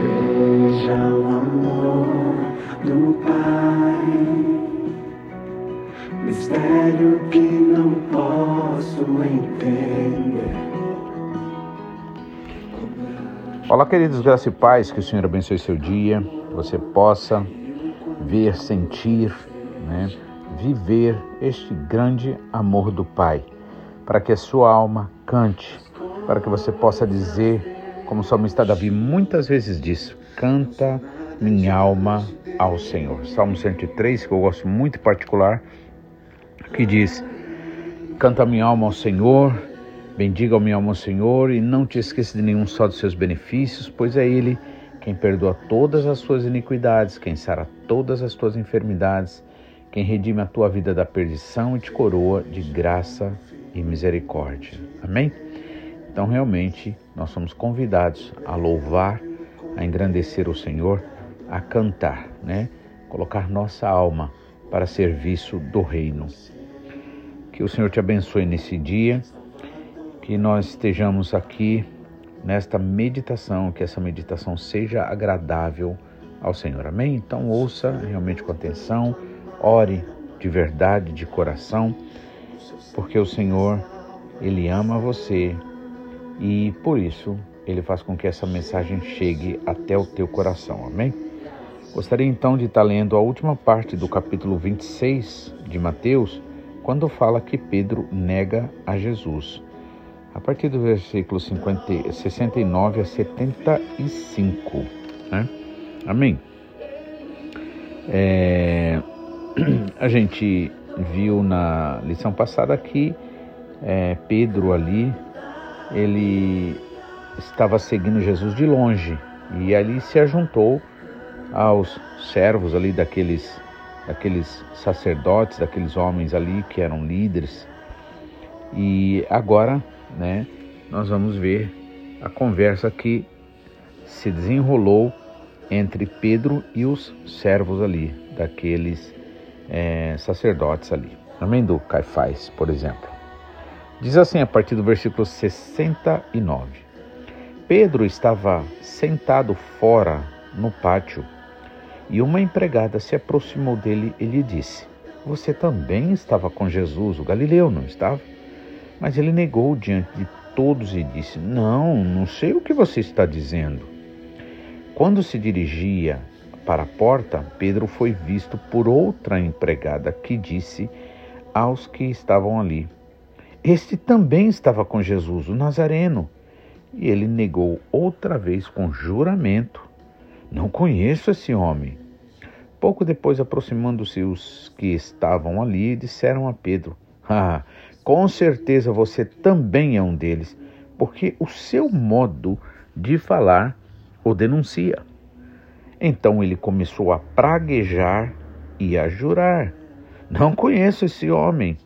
Veja o amor do Pai, mistério que não posso entender. Olá, queridos, graças e paz, que o Senhor abençoe seu dia, que você possa ver, sentir, né, viver este grande amor do Pai, para que a sua alma cante, para que você possa dizer como o salmista Davi muitas vezes diz: Canta minha alma ao Senhor. Salmo 103, que eu gosto muito particular, que diz: Canta minha alma ao Senhor, bendiga a minha alma ao Senhor e não te esqueça de nenhum só dos seus benefícios, pois é Ele quem perdoa todas as suas iniquidades, quem sara todas as tuas enfermidades, quem redime a tua vida da perdição e te coroa de graça e misericórdia. Amém? Então, realmente, nós somos convidados a louvar, a engrandecer o Senhor, a cantar, né? Colocar nossa alma para serviço do reino. Que o Senhor te abençoe nesse dia, que nós estejamos aqui nesta meditação, que essa meditação seja agradável ao Senhor. Amém? Então, ouça realmente com atenção, ore de verdade, de coração, porque o Senhor, Ele ama você e por isso ele faz com que essa mensagem chegue até o teu coração. Amém? Gostaria então de estar lendo a última parte do capítulo 26 de Mateus, quando fala que Pedro nega a Jesus. A partir do versículo 50, 69 a 75. Né? Amém? É, a gente viu na lição passada que é, Pedro ali ele estava seguindo Jesus de longe e ali se ajuntou aos servos ali daqueles daqueles sacerdotes, daqueles homens ali que eram líderes. E agora, né, nós vamos ver a conversa que se desenrolou entre Pedro e os servos ali, daqueles é, sacerdotes ali. Amém? Do Caifás, por exemplo. Diz assim a partir do versículo 69. Pedro estava sentado fora no pátio e uma empregada se aproximou dele e lhe disse: Você também estava com Jesus, o Galileu, não estava? Mas ele negou diante de todos e disse: Não, não sei o que você está dizendo. Quando se dirigia para a porta, Pedro foi visto por outra empregada que disse aos que estavam ali: este também estava com Jesus, o Nazareno. E ele negou outra vez com juramento: Não conheço esse homem. Pouco depois, aproximando-se os que estavam ali, disseram a Pedro: Ah, com certeza você também é um deles, porque o seu modo de falar o denuncia. Então ele começou a praguejar e a jurar: Não conheço esse homem.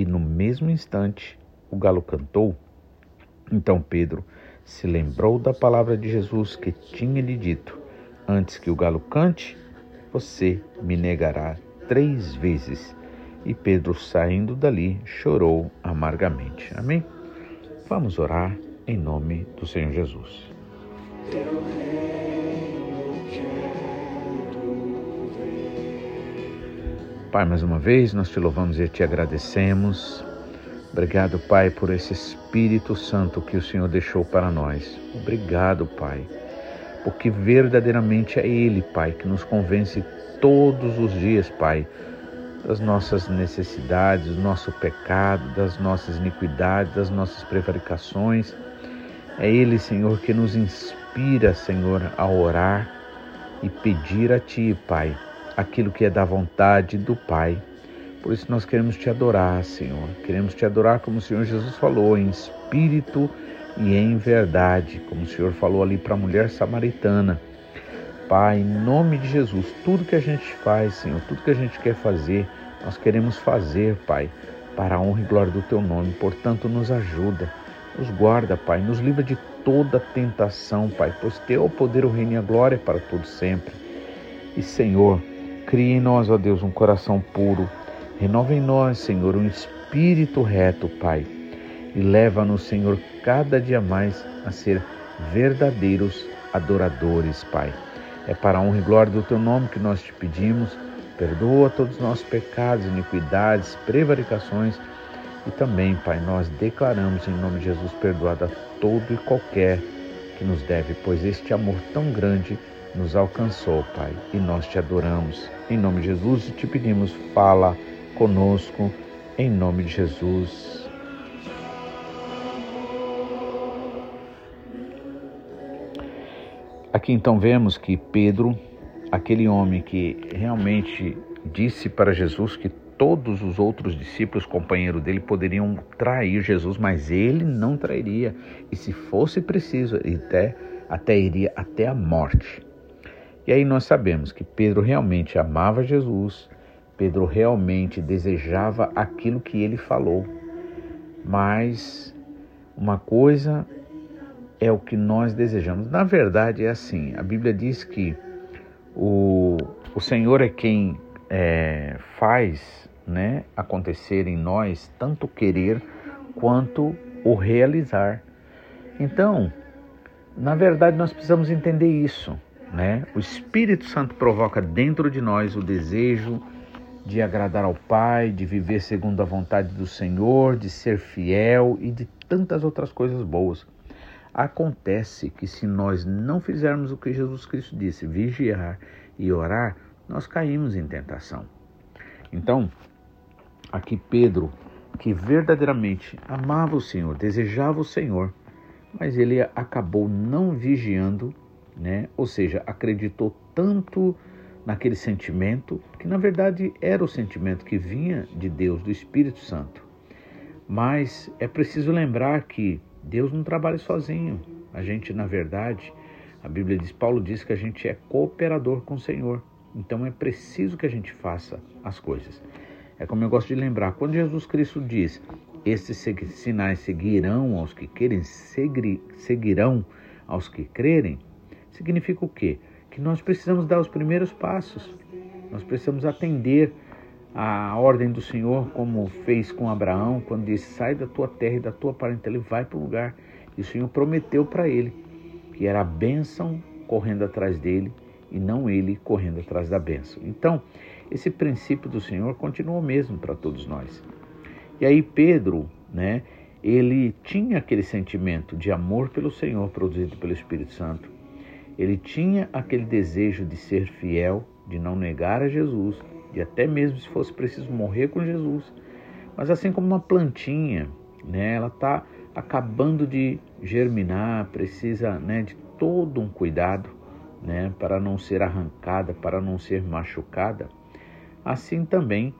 E no mesmo instante o galo cantou. Então Pedro se lembrou da palavra de Jesus que tinha lhe dito: Antes que o galo cante, você me negará três vezes. E Pedro, saindo dali, chorou amargamente. Amém? Vamos orar em nome do Senhor Jesus. Pai, mais uma vez nós te louvamos e te agradecemos. Obrigado, Pai, por esse Espírito Santo que o Senhor deixou para nós. Obrigado, Pai, porque verdadeiramente é Ele, Pai, que nos convence todos os dias, Pai, das nossas necessidades, do nosso pecado, das nossas iniquidades, das nossas prevaricações. É Ele, Senhor, que nos inspira, Senhor, a orar e pedir a Ti, Pai aquilo que é da vontade do Pai. Por isso nós queremos te adorar, Senhor. Queremos te adorar como o Senhor Jesus falou, em espírito e em verdade, como o Senhor falou ali para a mulher samaritana. Pai, em nome de Jesus, tudo que a gente faz, Senhor, tudo que a gente quer fazer, nós queremos fazer, Pai, para a honra e glória do Teu nome. Portanto, nos ajuda, nos guarda, Pai, nos livra de toda tentação, Pai, pois Teu é poder, o reino e a glória para todos sempre. E, Senhor, Cria em nós, ó Deus, um coração puro. Renova em nós, Senhor, um espírito reto, Pai. E leva-nos, Senhor, cada dia mais a ser verdadeiros adoradores, Pai. É para a honra e glória do Teu nome que nós te pedimos. Perdoa todos os nossos pecados, iniquidades, prevaricações e também, Pai, nós declaramos em nome de Jesus perdoado a todo e qualquer que nos deve, pois este amor tão grande nos alcançou, Pai, e nós te adoramos. Em nome de Jesus te pedimos, fala conosco, em nome de Jesus. Aqui então vemos que Pedro, aquele homem que realmente disse para Jesus que todos os outros discípulos, companheiros dele, poderiam trair Jesus, mas ele não trairia. E se fosse preciso, até, até iria até a morte. E aí nós sabemos que Pedro realmente amava Jesus, Pedro realmente desejava aquilo que ele falou. Mas uma coisa é o que nós desejamos. Na verdade, é assim: a Bíblia diz que o, o Senhor é quem é, faz né, acontecer em nós tanto querer quanto o realizar. Então, na verdade, nós precisamos entender isso. Né? O Espírito Santo provoca dentro de nós o desejo de agradar ao Pai, de viver segundo a vontade do Senhor, de ser fiel e de tantas outras coisas boas. Acontece que se nós não fizermos o que Jesus Cristo disse, vigiar e orar, nós caímos em tentação. Então, aqui Pedro, que verdadeiramente amava o Senhor, desejava o Senhor, mas ele acabou não vigiando, né? Ou seja, acreditou tanto naquele sentimento que na verdade era o sentimento que vinha de Deus, do Espírito Santo. Mas é preciso lembrar que Deus não trabalha sozinho. A gente, na verdade, a Bíblia diz, Paulo diz que a gente é cooperador com o Senhor. Então é preciso que a gente faça as coisas. É como eu gosto de lembrar, quando Jesus Cristo diz: Esses sinais seguirão aos que querem, seguirão aos que crerem, significa o quê? Que nós precisamos dar os primeiros passos, nós precisamos atender a ordem do Senhor, como fez com Abraão, quando disse: Sai da tua terra e da tua parentela e vai para o lugar. E o Senhor prometeu para ele que era a bênção correndo atrás dele e não ele correndo atrás da bênção. Então, esse princípio do Senhor continua o mesmo para todos nós. E aí Pedro, né, ele tinha aquele sentimento de amor pelo Senhor produzido pelo Espírito Santo. Ele tinha aquele desejo de ser fiel, de não negar a Jesus, de até mesmo se fosse preciso morrer com Jesus. Mas assim como uma plantinha, né, ela está acabando de germinar, precisa né, de todo um cuidado né, para não ser arrancada, para não ser machucada. Assim também,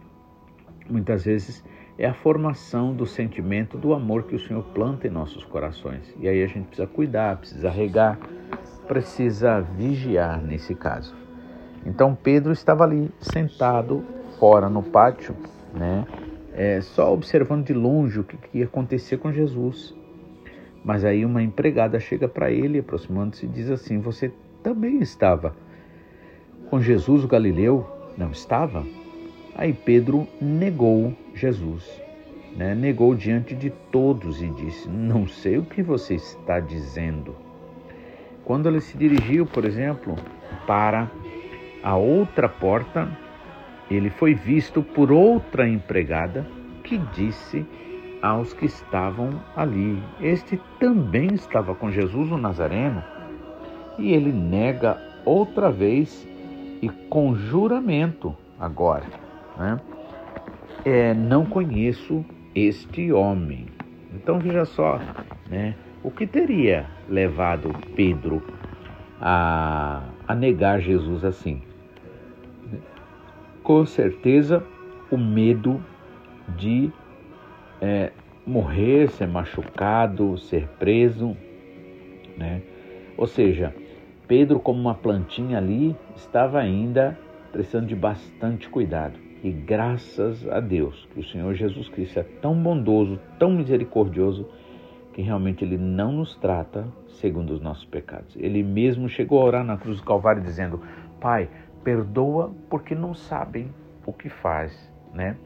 muitas vezes, é a formação do sentimento do amor que o Senhor planta em nossos corações. E aí a gente precisa cuidar, precisa regar, precisa vigiar nesse caso. Então Pedro estava ali sentado fora no pátio, né? É, só observando de longe o que, que ia acontecer com Jesus. Mas aí uma empregada chega para ele, aproximando-se, e diz assim: Você também estava com Jesus o Galileu? não estava? Aí Pedro negou Jesus, né? negou diante de todos e disse: Não sei o que você está dizendo. Quando ele se dirigiu, por exemplo, para a outra porta, ele foi visto por outra empregada que disse aos que estavam ali: Este também estava com Jesus o Nazareno. E ele nega outra vez e com juramento agora. Né? É, não conheço este homem. Então veja só, né? O que teria levado Pedro a, a negar Jesus assim? Com certeza o medo de é, morrer, ser machucado, ser preso, né? Ou seja, Pedro, como uma plantinha ali, estava ainda precisando de bastante cuidado. E graças a Deus que o Senhor Jesus Cristo é tão bondoso, tão misericordioso, que realmente Ele não nos trata segundo os nossos pecados. Ele mesmo chegou a orar na cruz do Calvário dizendo: Pai, perdoa porque não sabem o que faz, né?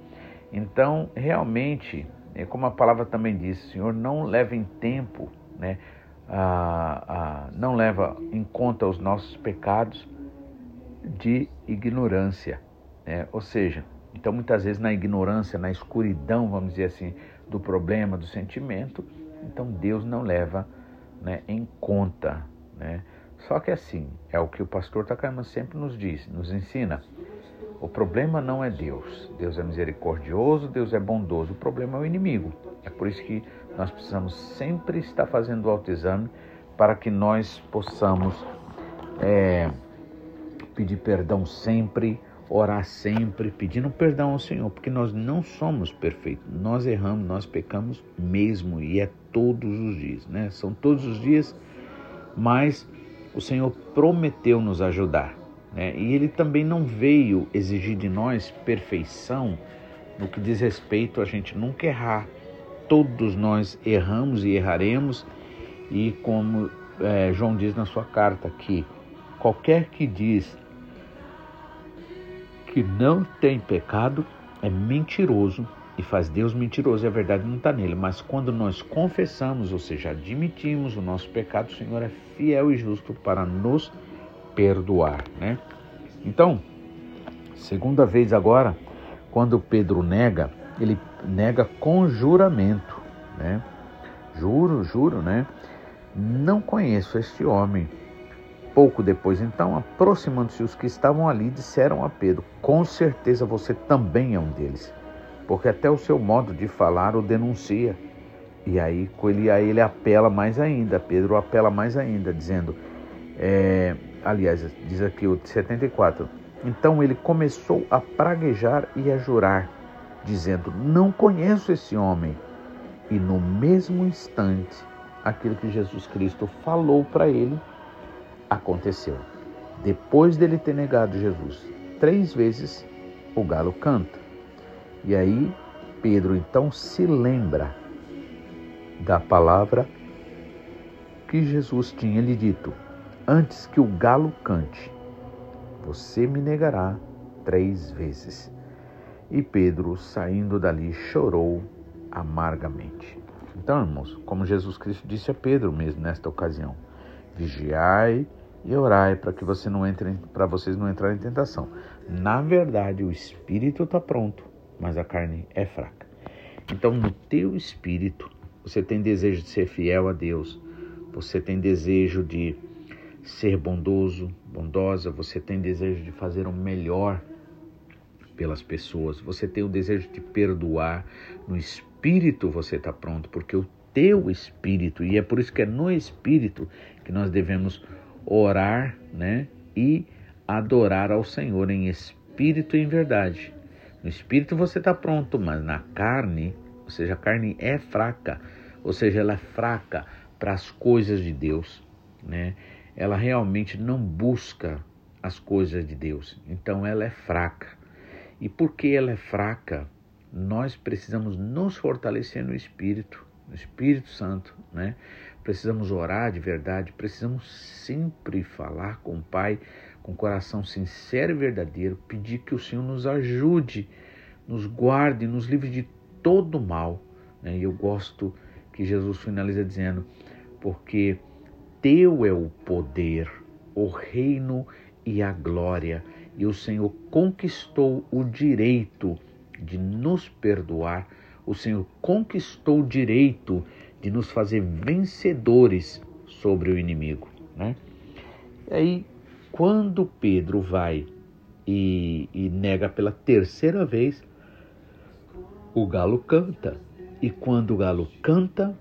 Então, realmente, é como a palavra também diz, Senhor, não levem tempo, né? ah, ah, não leva em conta os nossos pecados de ignorância, né? ou seja, então muitas vezes na ignorância, na escuridão, vamos dizer assim, do problema, do sentimento, então Deus não leva né, em conta, né? Só que assim, é o que o pastor Takayama sempre nos diz, nos ensina. O problema não é Deus. Deus é misericordioso, Deus é bondoso. O problema é o inimigo. É por isso que nós precisamos sempre estar fazendo o autoexame para que nós possamos é, pedir perdão sempre, orar sempre, pedindo perdão ao Senhor, porque nós não somos perfeitos. Nós erramos, nós pecamos mesmo e é todos os dias, né? São todos os dias, mas o Senhor prometeu nos ajudar. Né? E Ele também não veio exigir de nós perfeição no que diz respeito a gente nunca errar. Todos nós erramos e erraremos, e como é, João diz na sua carta que qualquer que diz que não tem pecado é mentiroso e faz Deus mentiroso e a verdade não está nele. Mas quando nós confessamos, ou seja, admitimos o nosso pecado, o Senhor é fiel e justo para nos perdoar, né? Então, segunda vez agora, quando Pedro nega, ele nega com juramento, né? Juro, juro, né? Não conheço este homem. Pouco depois, então, aproximando-se os que estavam ali, disseram a Pedro: Com certeza você também é um deles porque até o seu modo de falar o denuncia. E aí ele, aí ele apela mais ainda, Pedro apela mais ainda, dizendo, é, aliás, diz aqui o 74, então ele começou a praguejar e a jurar, dizendo, não conheço esse homem. E no mesmo instante, aquilo que Jesus Cristo falou para ele aconteceu. Depois dele ter negado Jesus três vezes, o galo canta. E aí Pedro então se lembra da palavra que Jesus tinha lhe dito: Antes que o galo cante, você me negará três vezes. E Pedro, saindo dali, chorou amargamente. Então, irmãos, como Jesus Cristo disse a Pedro mesmo nesta ocasião, vigiai e orai para que você não entre, para vocês não entrarem em tentação. Na verdade, o espírito está pronto, mas a carne é fraca. Então, no teu espírito, você tem desejo de ser fiel a Deus, você tem desejo de ser bondoso, bondosa, você tem desejo de fazer o melhor pelas pessoas, você tem o desejo de perdoar. No espírito você está pronto, porque o teu espírito, e é por isso que é no espírito que nós devemos orar, né? E adorar ao Senhor em espírito e em verdade. No espírito você está pronto, mas na carne, ou seja, a carne é fraca, ou seja, ela é fraca para as coisas de Deus, né? Ela realmente não busca as coisas de Deus, então ela é fraca. E porque ela é fraca, nós precisamos nos fortalecer no Espírito, no Espírito Santo, né? Precisamos orar de verdade, precisamos sempre falar com o Pai com coração sincero e verdadeiro, pedir que o Senhor nos ajude, nos guarde, nos livre de todo mal. Né? E eu gosto que Jesus finaliza dizendo, porque teu é o poder, o reino e a glória, e o Senhor conquistou o direito de nos perdoar, o Senhor conquistou o direito de nos fazer vencedores sobre o inimigo. Né? E aí quando Pedro vai e, e nega pela terceira vez, o galo canta. E quando o galo canta,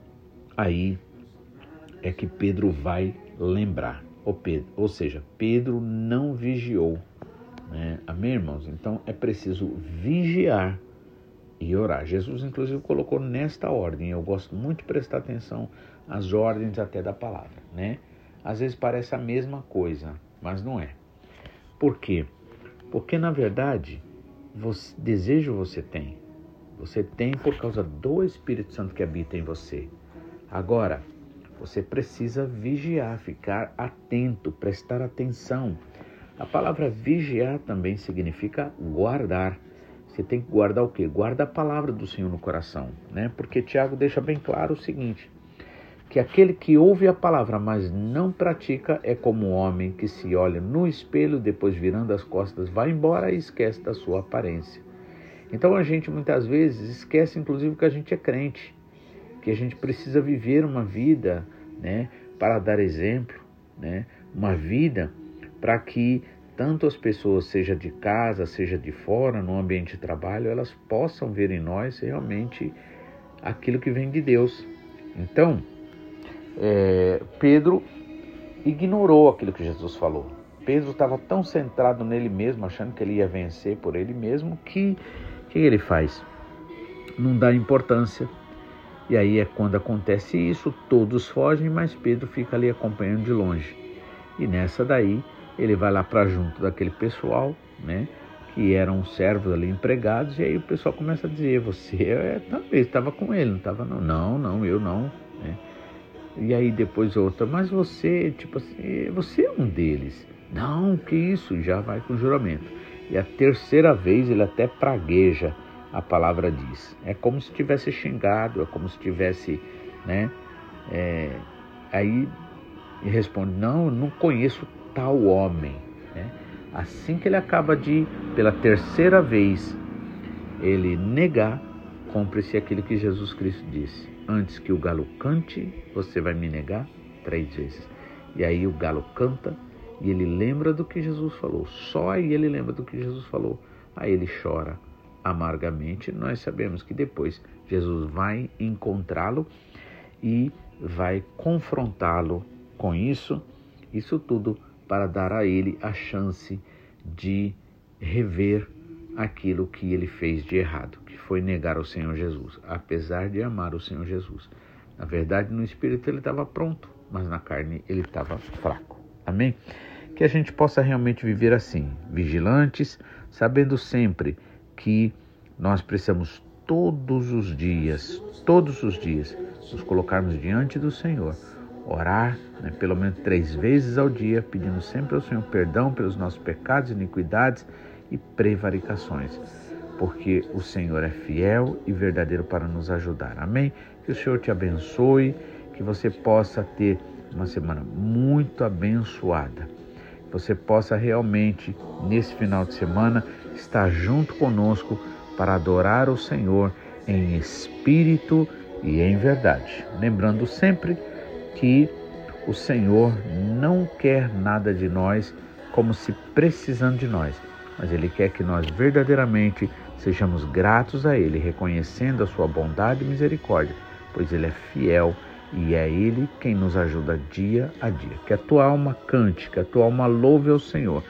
aí é que Pedro vai lembrar. Ou, Pedro, ou seja, Pedro não vigiou. Né? Amém, irmãos? Então é preciso vigiar e orar. Jesus, inclusive, colocou nesta ordem. Eu gosto muito de prestar atenção às ordens até da palavra. Né? Às vezes parece a mesma coisa, mas não é. Por quê? Porque na verdade, você, desejo você tem. Você tem por causa do Espírito Santo que habita em você. Agora, você precisa vigiar, ficar atento, prestar atenção. A palavra vigiar também significa guardar. Você tem que guardar o quê? Guarda a palavra do Senhor no coração, né? Porque Tiago deixa bem claro o seguinte: que aquele que ouve a palavra, mas não pratica, é como um homem que se olha no espelho, depois virando as costas, vai embora e esquece da sua aparência. Então a gente muitas vezes esquece, inclusive, que a gente é crente, que a gente precisa viver uma vida, né, para dar exemplo, né, uma vida para que tanto as pessoas, seja de casa, seja de fora, no ambiente de trabalho, elas possam ver em nós realmente aquilo que vem de Deus. Então, é, Pedro ignorou aquilo que Jesus falou. Pedro estava tão centrado nele mesmo, achando que ele ia vencer por ele mesmo, que o que ele faz? Não dá importância. E aí é quando acontece isso, todos fogem, mas Pedro fica ali acompanhando de longe. E nessa daí, ele vai lá para junto daquele pessoal, né? Que eram servos ali empregados, e aí o pessoal começa a dizer: Você é, também estava com ele, não estava? Não, não, não, eu não. Né? E aí depois outra, mas você, tipo assim, você é um deles. Não, que isso, já vai com juramento. E a terceira vez ele até pragueja, a palavra diz. É como se tivesse xingado, é como se tivesse, né? É, aí responde, não, eu não conheço tal homem. Né? Assim que ele acaba de, pela terceira vez, ele negar, cumpre-se aquilo que Jesus Cristo disse antes que o galo cante, você vai me negar três vezes. E aí o galo canta e ele lembra do que Jesus falou. Só aí ele lembra do que Jesus falou. Aí ele chora amargamente. Nós sabemos que depois Jesus vai encontrá-lo e vai confrontá-lo com isso. Isso tudo para dar a ele a chance de rever aquilo que ele fez de errado, que foi negar o Senhor Jesus, apesar de amar o Senhor Jesus. Na verdade, no espírito ele estava pronto, mas na carne ele estava fraco. Amém? Que a gente possa realmente viver assim, vigilantes, sabendo sempre que nós precisamos todos os dias, todos os dias, nos colocarmos diante do Senhor, orar né, pelo menos três vezes ao dia, pedindo sempre ao Senhor perdão pelos nossos pecados iniquidades e prevaricações, porque o Senhor é fiel e verdadeiro para nos ajudar. Amém? Que o Senhor te abençoe, que você possa ter uma semana muito abençoada. Você possa realmente, nesse final de semana, estar junto conosco para adorar o Senhor em espírito e em verdade. Lembrando sempre que o Senhor não quer nada de nós como se precisando de nós mas Ele quer que nós verdadeiramente sejamos gratos a Ele, reconhecendo a Sua bondade e misericórdia, pois Ele é fiel e é Ele quem nos ajuda dia a dia. Que a tua alma cante, que a tua alma louve ao Senhor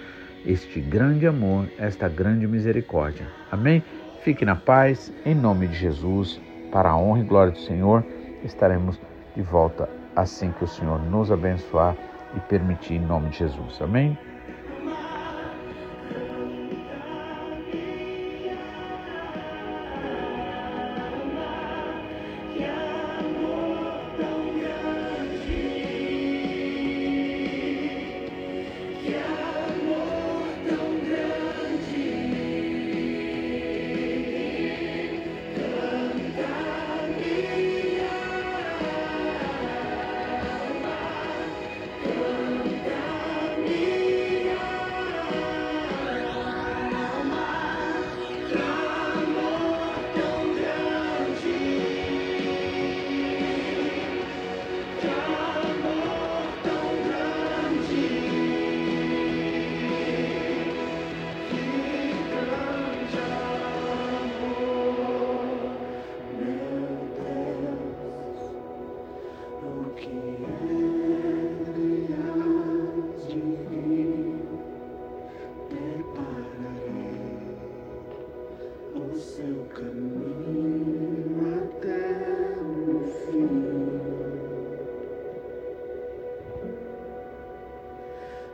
este grande amor, esta grande misericórdia. Amém? Fique na paz, em nome de Jesus, para a honra e glória do Senhor, estaremos de volta assim que o Senhor nos abençoar e permitir, em nome de Jesus. Amém?